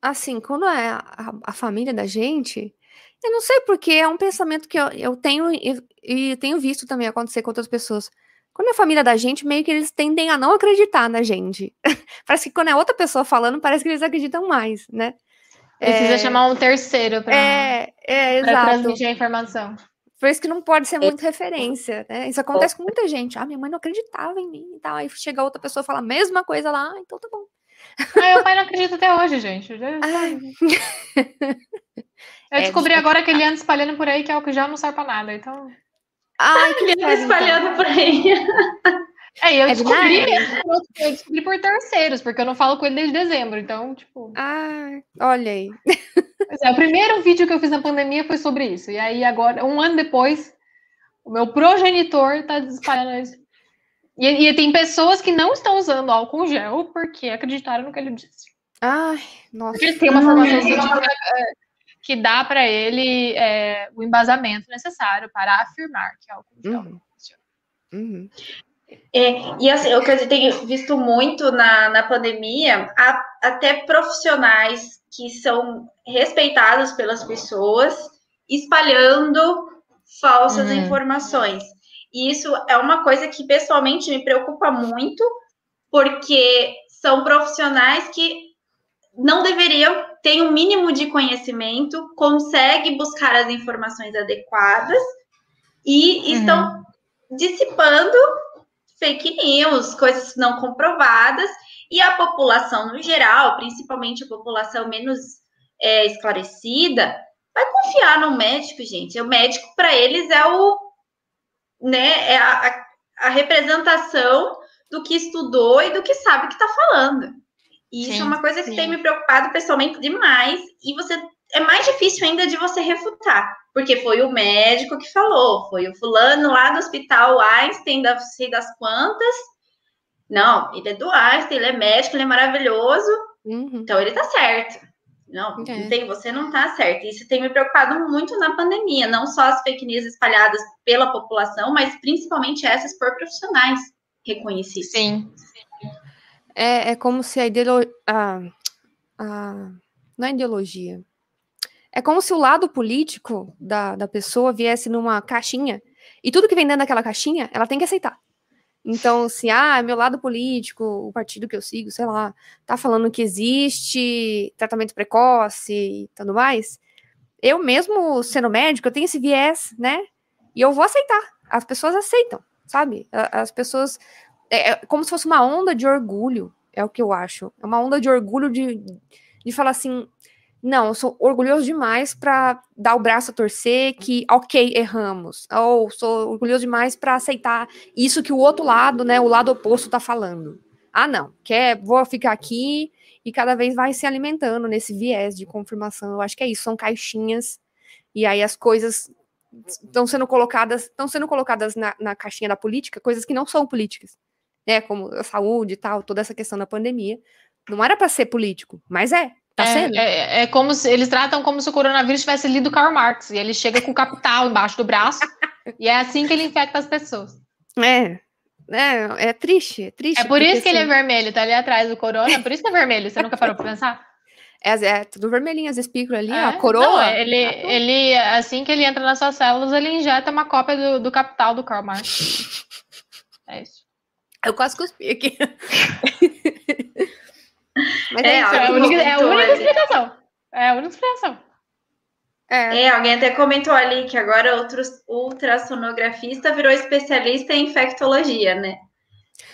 assim, quando é a, a família da gente, eu não sei porque é um pensamento que eu, eu tenho e, e tenho visto também acontecer com outras pessoas. Quando é a família da gente, meio que eles tendem a não acreditar na gente. <laughs> parece que quando é outra pessoa falando, parece que eles acreditam mais, né? Precisa é... chamar um terceiro para é, é, transmitir a informação. Por isso que não pode ser muito referência, né? Isso acontece com muita gente. Ah, minha mãe não acreditava em mim e tal. Aí chega outra pessoa e fala a mesma coisa lá, ah, então tá bom. Ah, meu pai não acredita até hoje, gente. <laughs> Eu é, descobri agora que ele anda espalhando por aí que é o que já não serve pra nada, então. Ai, que ele anda espalhando então. por aí. <laughs> É, eu, é descobri, eu descobri por terceiros, porque eu não falo com ele desde dezembro, então, tipo. Ah, olha aí. <laughs> É, o primeiro vídeo que eu fiz na pandemia foi sobre isso. E aí, agora, um ano depois, o meu progenitor tá espalhando isso. E, e tem pessoas que não estão usando álcool gel porque acreditaram no que ele disse. Ai, nossa. Porque tem uma formação científica é, que dá para ele é, o embasamento necessário para afirmar que álcool gel. Uhum. Uhum. É, e assim, o que eu tenho visto muito na, na pandemia, há até profissionais que são respeitados pelas pessoas espalhando falsas uhum. informações. E isso é uma coisa que pessoalmente me preocupa muito, porque são profissionais que não deveriam ter um mínimo de conhecimento, conseguem buscar as informações adequadas e uhum. estão dissipando fake news, coisas não comprovadas, e a população no geral, principalmente a população menos é, esclarecida, vai confiar no médico, gente. O médico, para eles, é o né, é a, a, representação do que estudou e do que sabe que está falando. E sim, isso é uma coisa que sim. tem me preocupado pessoalmente demais, e você é mais difícil ainda de você refutar, porque foi o médico que falou, foi o fulano lá do hospital Einstein, da sei das quantas, Não, ele é do Einstein, ele é médico, ele é maravilhoso, uhum. então ele tá certo. Não, é. tem, você não tá certo. Isso tem me preocupado muito na pandemia, não só as fake news espalhadas pela população, mas principalmente essas por profissionais reconhecidos. Sim. É, é como se a ideologia. Não é ideologia. É como se o lado político da, da pessoa viesse numa caixinha e tudo que vem dentro daquela caixinha, ela tem que aceitar. Então, se, ah, meu lado político, o partido que eu sigo, sei lá, tá falando que existe tratamento precoce e tudo mais, eu mesmo sendo médico, eu tenho esse viés, né? E eu vou aceitar. As pessoas aceitam, sabe? As pessoas. É, é como se fosse uma onda de orgulho, é o que eu acho. É uma onda de orgulho de, de falar assim: não, eu sou orgulhoso demais para dar o braço a torcer que, ok, erramos. Ou sou orgulhoso demais para aceitar isso que o outro lado, né, o lado oposto está falando. Ah, não, quer, vou ficar aqui e cada vez vai se alimentando nesse viés de confirmação. Eu acho que é isso, são caixinhas e aí as coisas estão sendo colocadas, estão sendo colocadas na, na caixinha da política, coisas que não são políticas, né, como a saúde e tal, toda essa questão da pandemia. Não era para ser político, mas é. Tá é, sendo? É, é, como se eles tratam como se o coronavírus tivesse lido Karl Marx e ele chega com o capital embaixo do braço e é assim que ele infecta as pessoas. É. É, é triste, é triste. É por isso que assim... ele é assim vermelho, tá ali atrás do corona, por isso que é vermelho, você nunca parou pra pensar? É, é tudo vermelhinho, as espículas ali, é, a coroa. Não, ele, ele, assim que ele entra nas suas células, ele injeta uma cópia do, do capital do Karl Marx. É isso. Eu quase cuspi aqui. <laughs> Mas é, é, isso, é, a única, é a única explicação. É a única explicação. É. é. alguém até comentou ali que agora outro ultrassonografista virou especialista em infectologia, né?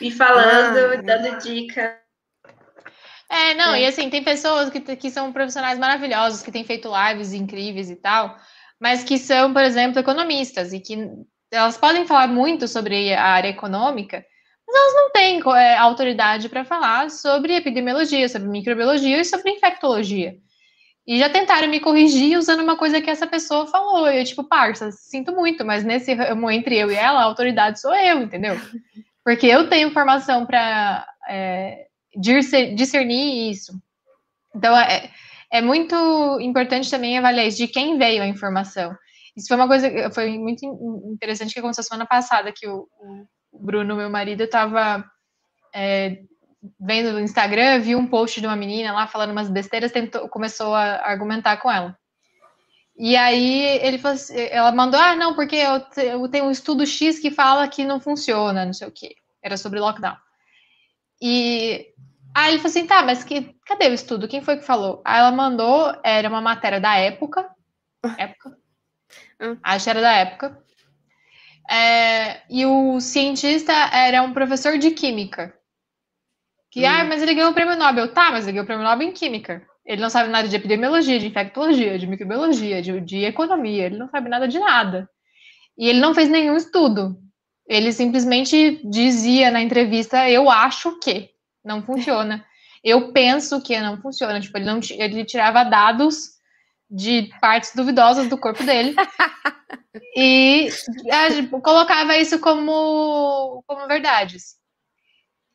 E falando, ah, dando dica. É, não, é. e assim, tem pessoas que, que são profissionais maravilhosos, que têm feito lives incríveis e tal, mas que são, por exemplo, economistas e que elas podem falar muito sobre a área econômica, mas elas não têm é, autoridade para falar sobre epidemiologia, sobre microbiologia e sobre infectologia. E já tentaram me corrigir usando uma coisa que essa pessoa falou. E eu, tipo, parça, sinto muito, mas nesse ramo entre eu e ela, a autoridade sou eu, entendeu? <laughs> Porque eu tenho formação para é, discernir isso. Então, é, é muito importante também avaliar isso, de quem veio a informação. Isso foi uma coisa, foi muito interessante que aconteceu semana passada, que o, o Bruno, meu marido, estava é, vendo no Instagram, viu um post de uma menina lá falando umas besteiras, tentou, começou a argumentar com ela. E aí ele falou assim, ela mandou, ah, não, porque eu, eu tenho um estudo X que fala que não funciona, não sei o quê. Era sobre lockdown. E aí ele falou assim, tá, mas que, cadê o estudo? Quem foi que falou? Aí ela mandou, era uma matéria da época. <laughs> Época? Hum. Acho que era da época. É, e o cientista era um professor de química. Que, hum. ah, mas ele ganhou o prêmio Nobel. Tá, mas ele ganhou o prêmio Nobel em química. Ele não sabe nada de epidemiologia, de infectologia, de microbiologia, de, de economia. Ele não sabe nada de nada. E ele não fez nenhum estudo. Ele simplesmente dizia na entrevista: Eu acho que não funciona. Eu penso que não funciona. Tipo, ele, não, ele tirava dados de partes duvidosas do corpo dele <laughs> e colocava isso como, como verdades.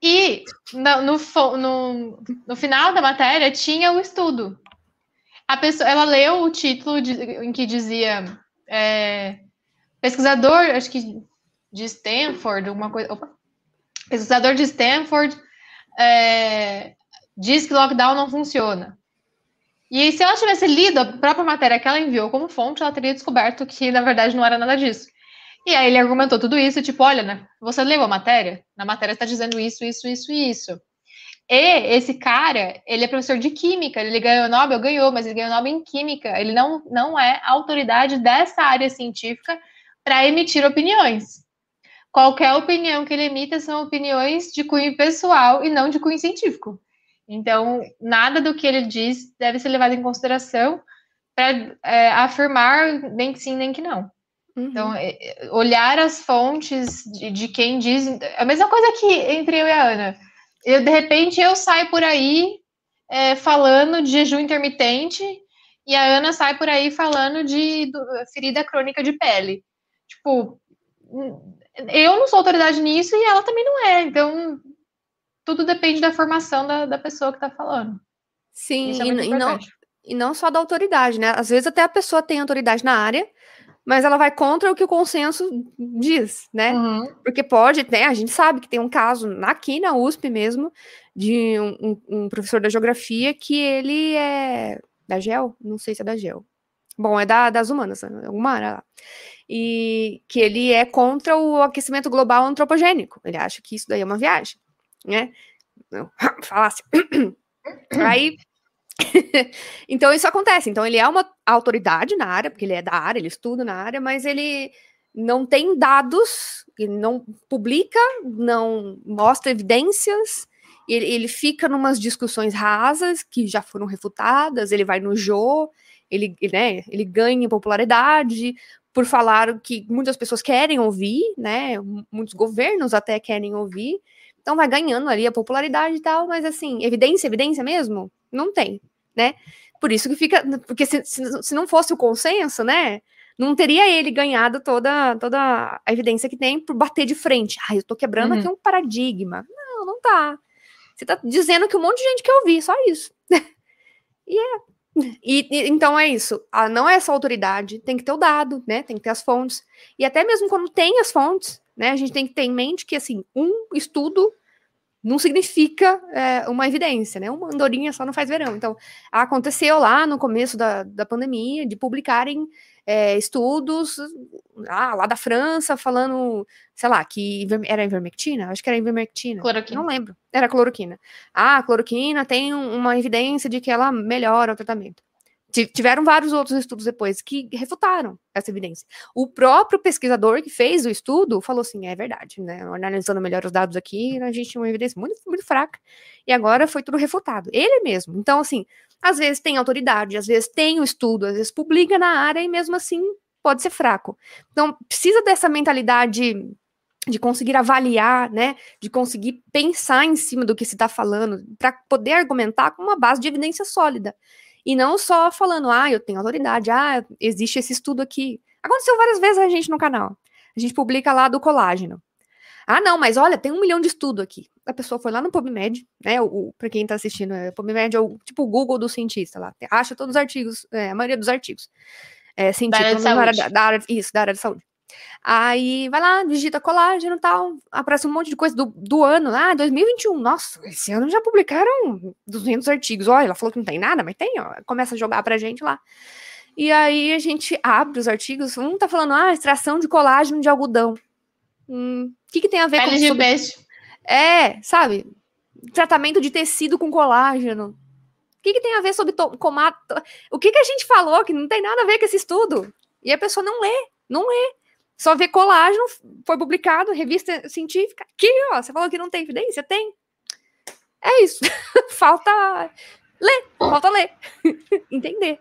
E no, no, no, no, final da matéria tinha o estudo. A pessoa, ela leu o título de, em que dizia é, pesquisador, acho que de Stanford, alguma coisa. Opa, pesquisador de Stanford é, diz que lockdown não funciona. E se ela tivesse lido a própria matéria que ela enviou como fonte, ela teria descoberto que, na verdade, não era nada disso. E aí ele argumentou tudo isso, tipo, olha, né, você leu a matéria? Na matéria está dizendo isso, isso, isso e isso. E esse cara, ele é professor de química, ele ganhou Nobel, ganhou, mas ele ganhou Nobel em química. Ele não, não é autoridade dessa área científica para emitir opiniões. Qualquer opinião que ele emita são opiniões de cunho pessoal e não de cunho científico. Então, nada do que ele diz deve ser levado em consideração para é, afirmar nem que sim, nem que não. Uhum. Então, é, olhar as fontes de, de, quem diz. É a mesma coisa que entre eu e a Ana. Eu, de repente, eu saio por aí é, falando de jejum intermitente e a Ana sai por aí falando de do, ferida crônica de pele. Tipo, eu não sou autoridade nisso e ela também não é. Então, tudo depende da formação da, da pessoa que está falando. Sim, é e, e, não, e não só da autoridade, né? Às vezes até a pessoa tem autoridade na área, mas ela vai contra o que o consenso diz, né? Uhum. Porque pode, né? A gente sabe que tem um caso aqui na USP mesmo, de um, um, um professor da geografia que ele é da GEL? Não sei se é da GEL. Bom, é da, das humanas, né? alguma área lá. E que ele é contra o aquecimento global antropogênico. Ele acha que isso daí é uma viagem, né? <laughs> Falácia. Aí <laughs> então isso acontece. Então ele é uma autoridade na área, porque ele é da área, ele estuda na área, mas ele não tem dados, ele não publica, não mostra evidências, ele, ele fica numas discussões rasas que já foram refutadas, ele vai no Jô, ele, né, ele ganha popularidade por falar o que muitas pessoas querem ouvir, né? Muitos governos até querem ouvir. Então vai ganhando ali a popularidade e tal, mas assim, evidência, evidência mesmo? Não tem né? Por isso que fica, porque se, se, se não fosse o consenso, né? Não teria ele ganhado toda, toda a evidência que tem por bater de frente. Ah, eu tô quebrando uhum. aqui um paradigma. Não, não tá. Você tá dizendo que um monte de gente quer ouvir, só isso. <laughs> e é. E, e, então é isso. Ah, não é essa autoridade, tem que ter o dado, né? Tem que ter as fontes. E até mesmo quando tem as fontes, né? A gente tem que ter em mente que assim, um estudo não significa é, uma evidência, né? Uma andorinha só não faz verão. Então, aconteceu lá no começo da, da pandemia de publicarem é, estudos ah, lá da França falando, sei lá, que era ivermectina? Acho que era ivermectina. Cloroquina. Não lembro. Era cloroquina. Ah, a cloroquina tem uma evidência de que ela melhora o tratamento. Tiveram vários outros estudos depois que refutaram essa evidência. O próprio pesquisador que fez o estudo falou assim: é verdade, né? Analisando melhor os dados aqui, a gente tinha uma evidência muito, muito fraca, e agora foi tudo refutado. Ele mesmo. Então, assim, às vezes tem autoridade, às vezes tem o estudo, às vezes publica na área e mesmo assim pode ser fraco. Então, precisa dessa mentalidade de conseguir avaliar, né, de conseguir pensar em cima do que se está falando, para poder argumentar com uma base de evidência sólida. E não só falando, ah, eu tenho autoridade, ah, existe esse estudo aqui. Aconteceu várias vezes a gente no canal. A gente publica lá do colágeno. Ah, não, mas olha, tem um milhão de estudo aqui. A pessoa foi lá no PubMed, né? O, para quem tá assistindo, é, PubMed é o tipo o Google do cientista lá. Acha todos os artigos, é, a maioria dos artigos. É, científicos da área, da, da área, isso, da área de saúde. Aí vai lá, digita colágeno e tal, aparece um monte de coisa do, do ano, ah, 2021, nossa, esse ano já publicaram 200 artigos, olha, ela falou que não tem nada, mas tem, ó, começa a jogar pra gente lá. E aí a gente abre os artigos, um tá falando, ah, extração de colágeno de algodão. Hum, o que que tem a ver Pele com... De peixe. É, sabe, tratamento de tecido com colágeno. O que, que tem a ver sobre comato? O que, que a gente falou que não tem nada a ver com esse estudo? E a pessoa não lê, não lê. Só vê colágeno, foi publicado, revista científica. Aqui, ó, você falou que não tem evidência? Tem. É isso. <laughs> falta ler, falta ler. <laughs> Entender.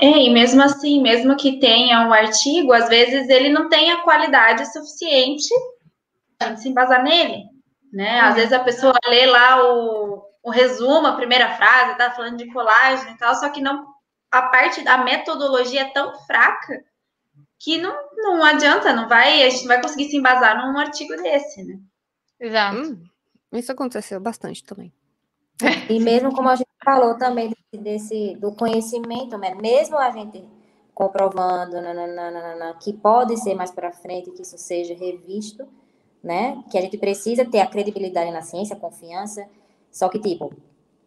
É, e mesmo assim, mesmo que tenha um artigo, às vezes ele não tem a qualidade suficiente se embasar nele. Né? Às uhum. vezes a pessoa lê lá o, o resumo, a primeira frase, tá falando de colágeno e tal, só que não a parte da metodologia é tão fraca que não, não adianta, não vai, a gente não vai conseguir se embasar num artigo desse, né? Exato. Hum, isso aconteceu bastante também. E mesmo como a gente falou também desse do conhecimento, né? mesmo a gente comprovando nananana, que pode ser mais para frente que isso seja revisto, né? Que a gente precisa ter a credibilidade na ciência, a confiança. Só que tipo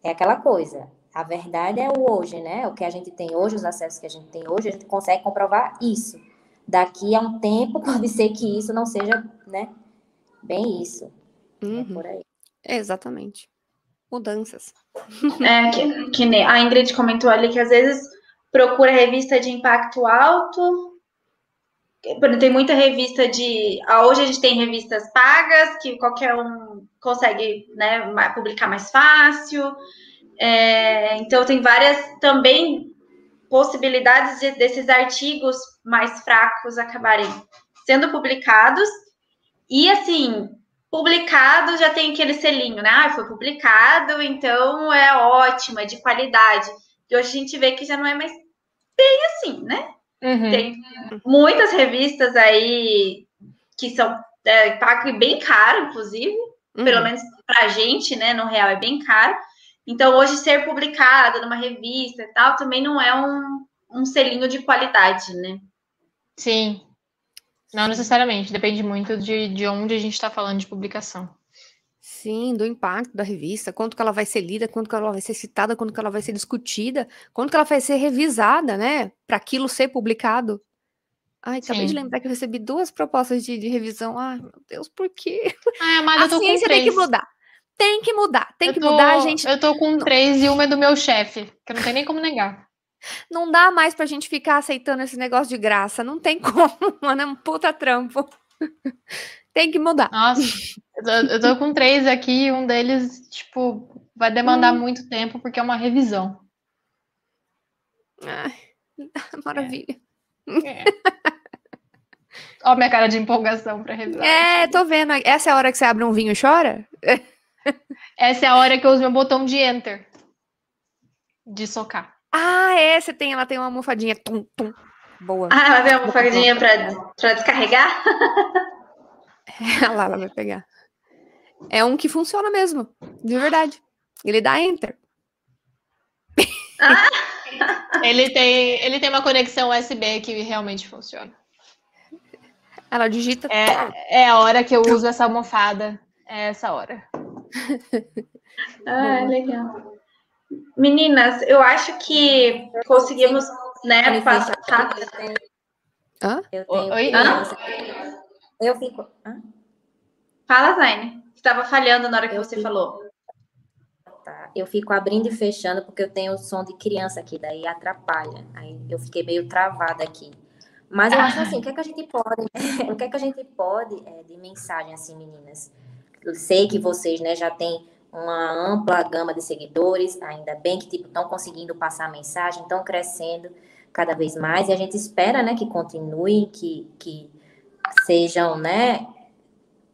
é aquela coisa. A verdade é o hoje, né? O que a gente tem hoje, os acessos que a gente tem hoje, a gente consegue comprovar isso daqui a um tempo <laughs> pode ser que isso não seja, né, bem isso. É uhum. É por aí. exatamente. Mudanças. <laughs> É, que, que a Ingrid comentou ali que às vezes procura revista de impacto alto. Tem muita revista de. Hoje a gente tem revistas pagas, que qualquer um consegue né, publicar mais fácil. É, então, tem várias também possibilidades de, desses artigos mais fracos acabarem sendo publicados. E assim, publicado já tem aquele selinho, né? Ah, foi publicado, então é ótimo, é de qualidade. E hoje a gente vê que já não é mais bem assim, né? Uhum. Tem muitas revistas aí que são é, bem caro, inclusive, uhum. pelo menos para a gente, né, no real é bem caro. Então, hoje ser publicado numa revista e tal também não é um, um selinho de qualidade, né? Sim. Não necessariamente, depende muito de, de onde a gente está falando de publicação. Sim, do impacto da revista, quanto que ela vai ser lida, quanto que ela vai ser citada, quanto que ela vai ser discutida, quanto que ela vai ser revisada, né, para aquilo ser publicado. Ai, acabei Sim. de lembrar que eu recebi duas propostas de, de revisão. Ai, meu Deus, por quê? <laughs> Ai, amada, a ciência tem que mudar. Tem que mudar, tem eu que tô, mudar, gente. Eu tô com três e uma é do meu chefe, que não tem nem como negar. Não dá mais pra gente ficar aceitando esse negócio de graça. Não tem <laughs> como, mano. É um puta trampo. Tem que mudar. Nossa, eu tô, eu tô com três aqui, um deles, tipo, vai demandar hum. muito tempo porque é uma revisão. Ai, <laughs> maravilha. É. Ó, minha cara de empolgação para revisar. É, tô vendo. Essa é a hora que você abre um vinho e chora? <laughs> Essa é a hora que eu uso meu botão de enter. De socar. Ah, é, você tem, ela tem uma almofadinha. Tum, tum. Boa. Ah, ela tem uma almofadinha para descarregar? <laughs> Lá ela vai pegar. É um que funciona mesmo, de verdade. Ele dá enter. Ah! <laughs> ele, tem, ele tem uma conexão USB que realmente funciona. Ela digita. É, é a hora que eu uso essa almofada. É essa hora. ah, legal. Meninas, eu acho que conseguimos, né, passar. Hã? Eu tenho. Oi? Hã? Eu fico. Hã? Fala, Zaine. Estava falhando na hora que eu você fico... falou. Tá. Eu fico abrindo e fechando porque eu tenho o som de criança aqui, daí atrapalha. Aí eu fiquei meio travada aqui. Mas eu acho assim, o que é que a gente pode, <laughs> o que é que a gente pode é, de mensagem assim, meninas? Eu sei que vocês, né, já têm uma ampla gama de seguidores, ainda bem que tipo estão conseguindo passar a mensagem, estão crescendo cada vez mais e a gente espera, né, que continuem, que que sejam, né,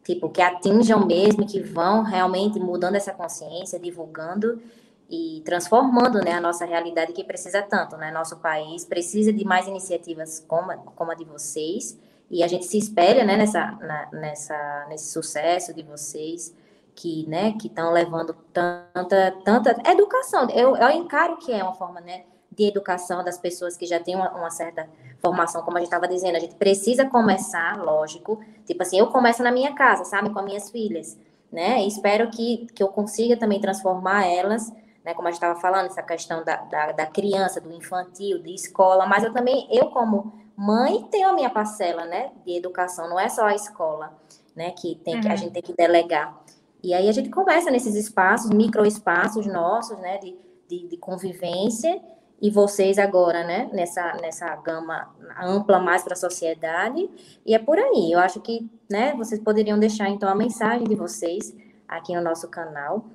tipo, que atinjam mesmo, que vão realmente mudando essa consciência, divulgando e transformando, né, a nossa realidade que precisa tanto, né, nosso país precisa de mais iniciativas como, como a de vocês, e a gente se espelha, né, nessa, na, nessa, nesse sucesso de vocês, que, né, que estão levando tanta, tanta educação, eu, eu encaro que é uma forma, né, de educação das pessoas que já têm uma, uma certa formação, como a gente estava dizendo, a gente precisa começar, lógico, tipo assim, eu começo na minha casa, sabe, com as minhas filhas, né, e espero que, que eu consiga também transformar elas, né, como a gente estava falando, essa questão da, da, da, criança, do infantil, de escola, mas eu também, eu como mãe, tenho a minha parcela, né, de educação, não é só a escola, né, que, tem que a uhum. gente tem que delegar. E aí a gente começa nesses espaços, microespaços nossos, né, de, de, de convivência, e vocês agora, né, nessa, nessa gama ampla mais para a sociedade, e é por aí. Eu acho que, né, vocês poderiam deixar, então, a mensagem de vocês aqui no nosso canal,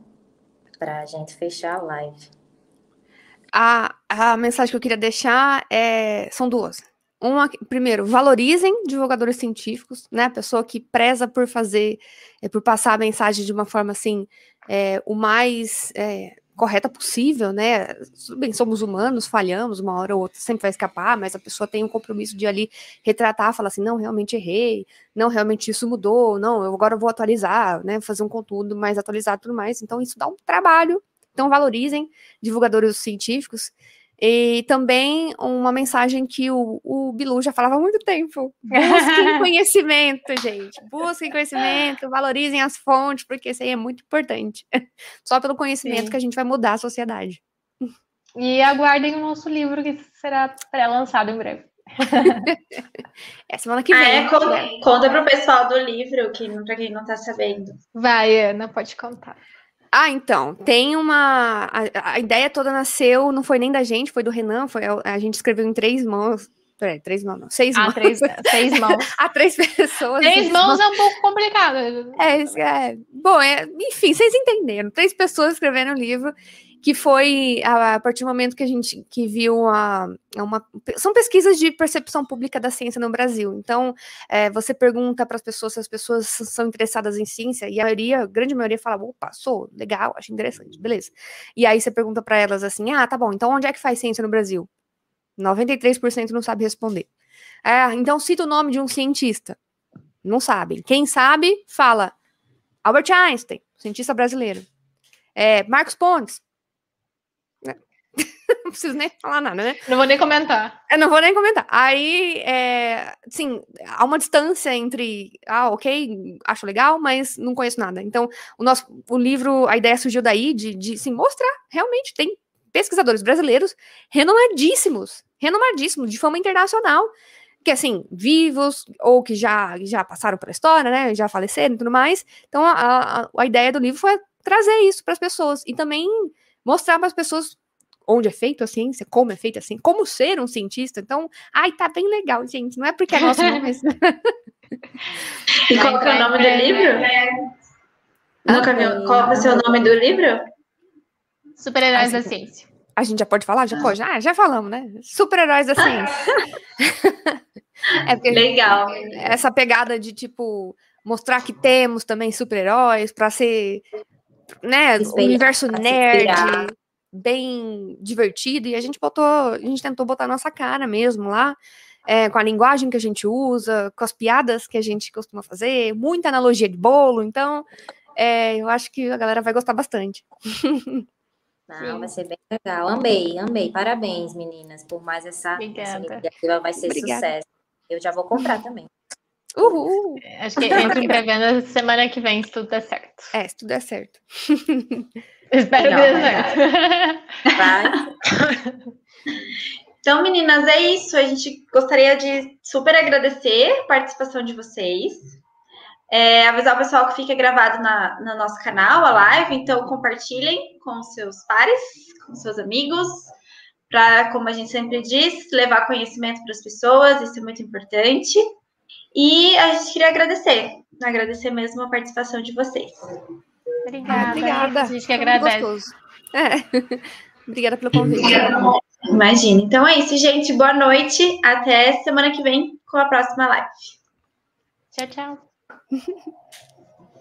para a gente fechar a live. A, a mensagem que eu queria deixar é, são duas. Uma, primeiro, valorizem divulgadores científicos, né? A pessoa que preza por fazer, é, por passar a mensagem de uma forma assim, é, o mais é, correta possível, né? Bem, somos humanos, falhamos, uma hora ou outra sempre vai escapar, mas a pessoa tem um compromisso de ali retratar, falar assim, não, realmente errei, não, realmente isso mudou, não, eu agora vou atualizar, né? Fazer um conteúdo mais atualizado e tudo mais. Então, isso dá um trabalho. Então, valorizem divulgadores científicos. E também uma mensagem que o, o Bilu já falava há muito tempo. <laughs> Busquem conhecimento, gente. Busquem conhecimento, valorizem as fontes, porque isso aí é muito importante. Só pelo conhecimento Sim. que a gente vai mudar a sociedade. E aguardem o nosso livro, que será pré-lançado em breve. <laughs> é semana que vem. Ah, é, conta, né? conta para o pessoal do livro, que, para quem não está sabendo. Vai, Ana, pode contar. Ah, então, tem uma. A, a, ideia toda nasceu, não foi nem da gente, foi do Renan, foi a, a gente escreveu em três mãos. Peraí, três mãos, não, seis ah, mãos. Três, seis <laughs> mãos. a três pessoas. Três mãos, mãos, é um pouco complicado. É, é bom, é, enfim, vocês entenderam. Três pessoas escrevendo o livro que foi a, partir do momento que a gente que viu a, a uma são pesquisas de percepção pública da ciência no Brasil. Então, é, você pergunta para as pessoas se as pessoas são interessadas em ciência e a maioria, a grande maioria fala, opa, sou legal, acho interessante, beleza. E aí você pergunta para elas assim, ah, tá bom, então onde é que faz ciência no Brasil? 93% não sabe responder. É, então cita o nome de um cientista. Não sabem. Quem sabe, fala Albert Einstein, cientista brasileiro. É, Marcos Pontes. <laughs> Não preciso nem falar nada, né? Não vou nem comentar. Eu não vou nem comentar. Aí, é, sim, há uma distância entre, ah, ok, acho legal, mas não conheço nada. Então, o nosso, o livro, a ideia surgiu daí de, de sim, mostrar, realmente, tem pesquisadores brasileiros renomadíssimos, renomadíssimos, de fama internacional, que assim, vivos ou que já, já passaram pela história, né, já faleceram e tudo mais. Então, a, a, a ideia do livro foi trazer isso para as pessoas e também mostrar para as pessoas onde é feita a ciência, como é feita assim, como ser um cientista. Então, ai, tá bem legal, gente. Não é porque é nosso, não, mas... e qual que é o nome do livro? Nunca viu? Qual vai ser o nome do livro? Super-heróis da ciência. A gente já pode falar? Já pode? Ah, já falamos, né? Super-heróis da ciência. <laughs> é porque Legal. Essa pegada de, tipo, mostrar que temos também super-heróis para ser, né, o universo nerd, bem divertido. E a gente botou, a gente tentou botar a nossa cara mesmo lá. É, com a linguagem que a gente usa, com as piadas que a gente costuma fazer, muita analogia de bolo, então é, eu acho que a galera vai gostar bastante. <laughs> Não, vai ser bem <laughs> legal. Amei, amei. Parabéns, meninas, por mais essa, essa iniciativa. Vai ser Obrigada. sucesso. Eu já vou comprar também. Uhul. Acho que entra em pré-venda semana que vem, se tudo der certo. É, se tudo der certo. <laughs> Espero Não, que dê certo. Vai. Então, meninas, é isso. A gente gostaria de super agradecer a participação de vocês. É, avisar o pessoal que fica gravado na, no nosso canal, a live, então compartilhem com seus pares, com seus amigos, para, como a gente sempre diz, levar conhecimento para as pessoas, isso é muito importante. E a gente queria agradecer, agradecer mesmo a participação de vocês. Obrigada. Obrigada. A gente que agradece. É. <laughs> Obrigada pelo convite. Imagina. Então é isso, gente. Boa noite. Até semana que vem com a próxima live. Tchau, tchau. <laughs>